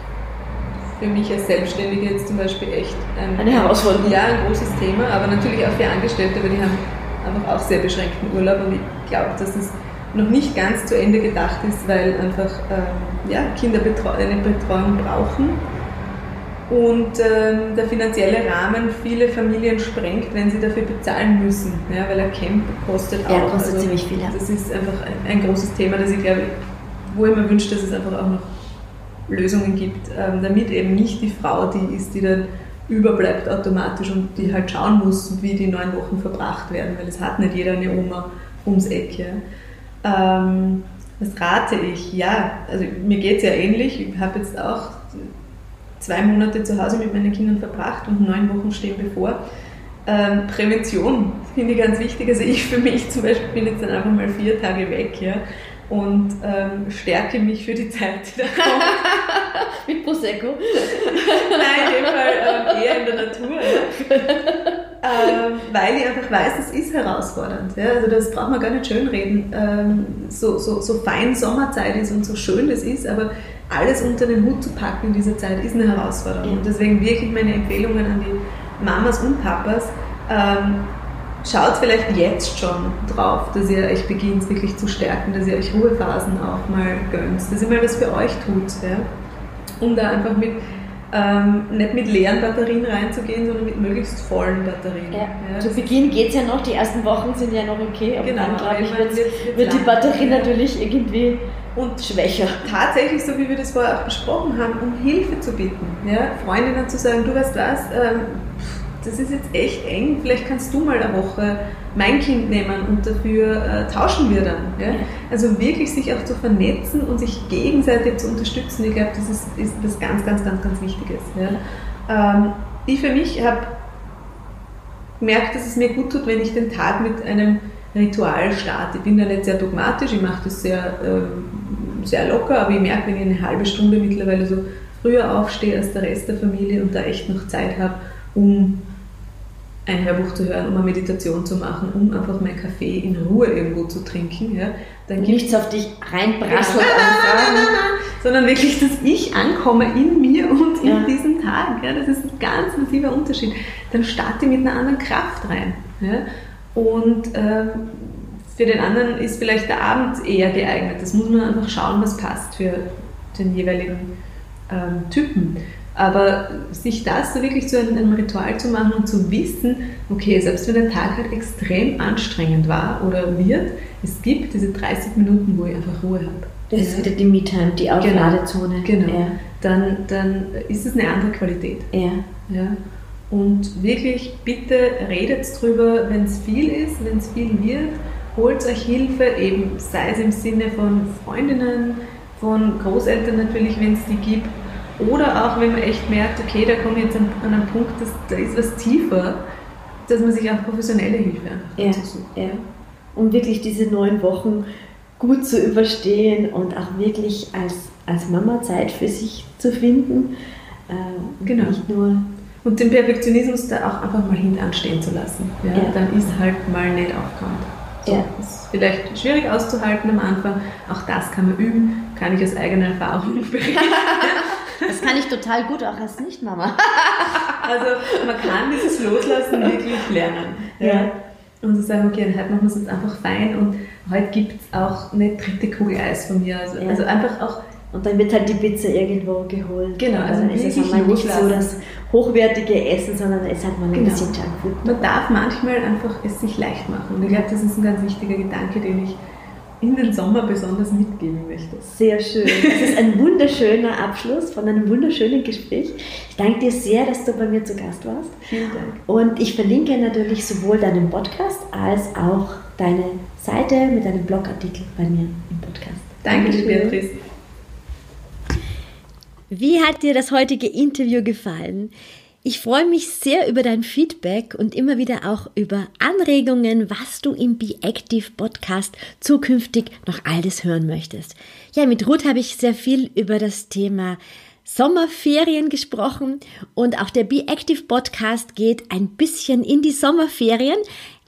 für mich als Selbstständige jetzt zum Beispiel echt ein, eine Herausforderung. Ja, ein großes Thema, aber natürlich auch für Angestellte, weil die haben einfach auch sehr beschränkten Urlaub und ich glaube, dass es noch nicht ganz zu Ende gedacht ist, weil einfach ähm, ja, Kinder eine Betreuung brauchen und ähm, der finanzielle Rahmen viele Familien sprengt, wenn sie dafür bezahlen müssen, ja, weil ein Camp kostet auch. Ja, kostet also, ziemlich viel. Ja. Das ist einfach ein, ein, großes Thema, das ich glaube, wo ich mir wünsche, dass es einfach auch noch Lösungen gibt, ähm, damit eben nicht die Frau die ist, die dann überbleibt automatisch und die halt schauen muss, wie die neun Wochen verbracht werden, weil es hat nicht jeder eine Oma ums Eck. Ja. Ähm, was rate ich? Ja, also mir geht es ja ähnlich. Ich habe jetzt auch zwei Monate zu Hause mit meinen Kindern verbracht und neun Wochen stehen bevor. Ähm, Prävention finde ich ganz wichtig. Also ich für mich zum Beispiel bin jetzt dann einfach mal vier Tage weg ja, und ähm, stärke mich für die Zeit, die da kommt. mit Prosecco? Nein, in dem Fall ähm, eher in der Natur. Ja. ähm, weil ich einfach weiß, es ist herausfordernd. Ja. Also das braucht man gar nicht schönreden. Ähm, so, so, so fein Sommerzeit ist und so schön das ist, aber alles unter den Hut zu packen in dieser Zeit ist eine Herausforderung. Und deswegen wirklich meine Empfehlungen an die Mamas und Papas. Ähm, schaut vielleicht jetzt schon drauf, dass ihr euch beginnt wirklich zu stärken, dass ihr euch Ruhephasen auch mal gönnt, dass ihr mal was für euch tut. Ja? Um da einfach mit, ähm, nicht mit leeren Batterien reinzugehen, sondern mit möglichst vollen Batterien. Ja. Ja, Zu Beginn geht es ja noch, die ersten Wochen sind ja noch okay, aber genau, dann glaube ich, wird, wird die Batterie natürlich irgendwie und schwächer. Tatsächlich, so wie wir das vorher auch besprochen haben, um Hilfe zu bitten. Ja? Freundinnen zu sagen, du weißt was, ähm, das ist jetzt echt eng, vielleicht kannst du mal eine Woche mein Kind nehmen und dafür äh, tauschen wir dann. Ja? Also wirklich sich auch zu vernetzen und sich gegenseitig zu unterstützen, ich glaube, das ist, ist was ganz, ganz, ganz, ganz Wichtiges. Ja? Ähm, ich für mich habe gemerkt, dass es mir gut tut, wenn ich den Tag mit einem Ritual starte. Ich bin da nicht sehr dogmatisch, ich mache das sehr, äh, sehr locker, aber ich merke, wenn ich eine halbe Stunde mittlerweile so früher aufstehe als der Rest der Familie und da echt noch Zeit habe, um ein Hörbuch zu hören, um eine Meditation zu machen, um einfach meinen Kaffee in Ruhe irgendwo zu trinken. Ja, dann nichts auf dich reinprasselt sondern wirklich, dass ich ankomme in mir und in ja. diesem Tag. Ja, das ist ein ganz massiver Unterschied. Dann starte ich mit einer anderen Kraft rein. Ja, und ähm, für den anderen ist vielleicht der Abend eher geeignet. Das muss man einfach schauen, was passt für den jeweiligen ähm, Typen. Aber sich das so wirklich zu einem, Ritual zu machen und zu wissen, okay, selbst wenn der Tag halt extrem anstrengend war oder wird, es gibt diese 30 Minuten, wo ich einfach Ruhe habe. Das ist wieder die Me-Time, die Aufladezone. Genau. genau. Ja. Dann, dann ist es eine andere Qualität. Ja. ja. Und wirklich, bitte redet drüber, wenn es viel ist, wenn es viel wird, holt euch Hilfe, eben sei es im Sinne von Freundinnen, von Großeltern natürlich, wenn es die gibt, oder auch wenn man echt merkt, okay, da komme ich jetzt an, an einen Punkt, dass, da ist was tiefer, dass man sich auch professionelle Hilfe ja. Ja. Um wirklich diese neun Wochen gut zu überstehen und auch wirklich als, als Mama Zeit für sich zu finden. Äh, genau. Nicht nur und den Perfektionismus da auch einfach mal hinten anstehen zu lassen. Ja? ja. Dann ist halt mal nicht aufgeräumt. So, ja. Ist vielleicht schwierig auszuhalten am Anfang. Auch das kann man üben, kann ich aus eigener Erfahrung berichten. Das kann ich total gut, auch als Nicht-Mama. Also man kann dieses Loslassen wirklich lernen. Ja. Und zu sagen, okay, heute machen wir es jetzt einfach fein und heute gibt es auch eine dritte Kugel Eis von mir. Also, ja. also einfach auch und dann wird halt die Pizza irgendwo geholt. Genau, also dann ist es einmal nicht so das hochwertige Essen, sondern es hat mal ein genau. bisschen Junkfood. Man darf manchmal einfach es sich leicht machen. Und ich glaube, das ist ein ganz wichtiger Gedanke, den ich in den Sommer besonders mitgeben möchte. Sehr schön. Das ist ein wunderschöner Abschluss von einem wunderschönen Gespräch. Ich danke dir sehr, dass du bei mir zu Gast warst. Vielen Dank. Und ich verlinke natürlich sowohl deinen Podcast als auch deine Seite mit deinem Blogartikel bei mir im Podcast. Danke, Dankeschön. Beatrice. Wie hat dir das heutige Interview gefallen? Ich freue mich sehr über dein Feedback und immer wieder auch über Anregungen, was du im Be Active Podcast zukünftig noch alles hören möchtest. Ja, mit Ruth habe ich sehr viel über das Thema Sommerferien gesprochen und auch der Be Active Podcast geht ein bisschen in die Sommerferien.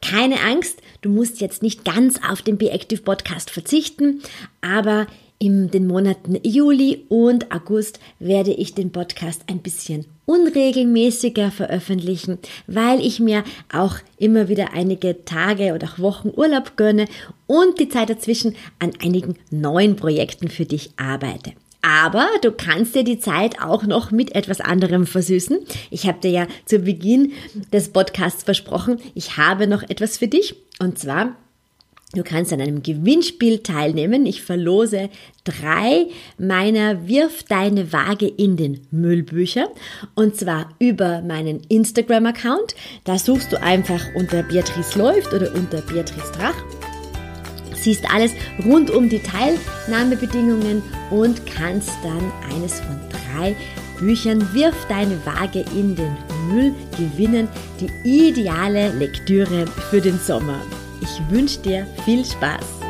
Keine Angst, du musst jetzt nicht ganz auf den Be Active Podcast verzichten, aber in den Monaten Juli und August werde ich den Podcast ein bisschen unregelmäßiger veröffentlichen, weil ich mir auch immer wieder einige Tage oder auch Wochen Urlaub gönne und die Zeit dazwischen an einigen neuen Projekten für dich arbeite. Aber du kannst dir die Zeit auch noch mit etwas anderem versüßen. Ich habe dir ja zu Beginn des Podcasts versprochen, ich habe noch etwas für dich. Und zwar Du kannst an einem Gewinnspiel teilnehmen. Ich verlose drei meiner Wirf deine Waage in den Müllbücher und zwar über meinen Instagram-Account. Da suchst du einfach unter Beatrice läuft oder unter Beatrice Drach. Siehst alles rund um die Teilnahmebedingungen und kannst dann eines von drei Büchern Wirf deine Waage in den Müll gewinnen. Die ideale Lektüre für den Sommer. Ich wünsche dir viel Spaß.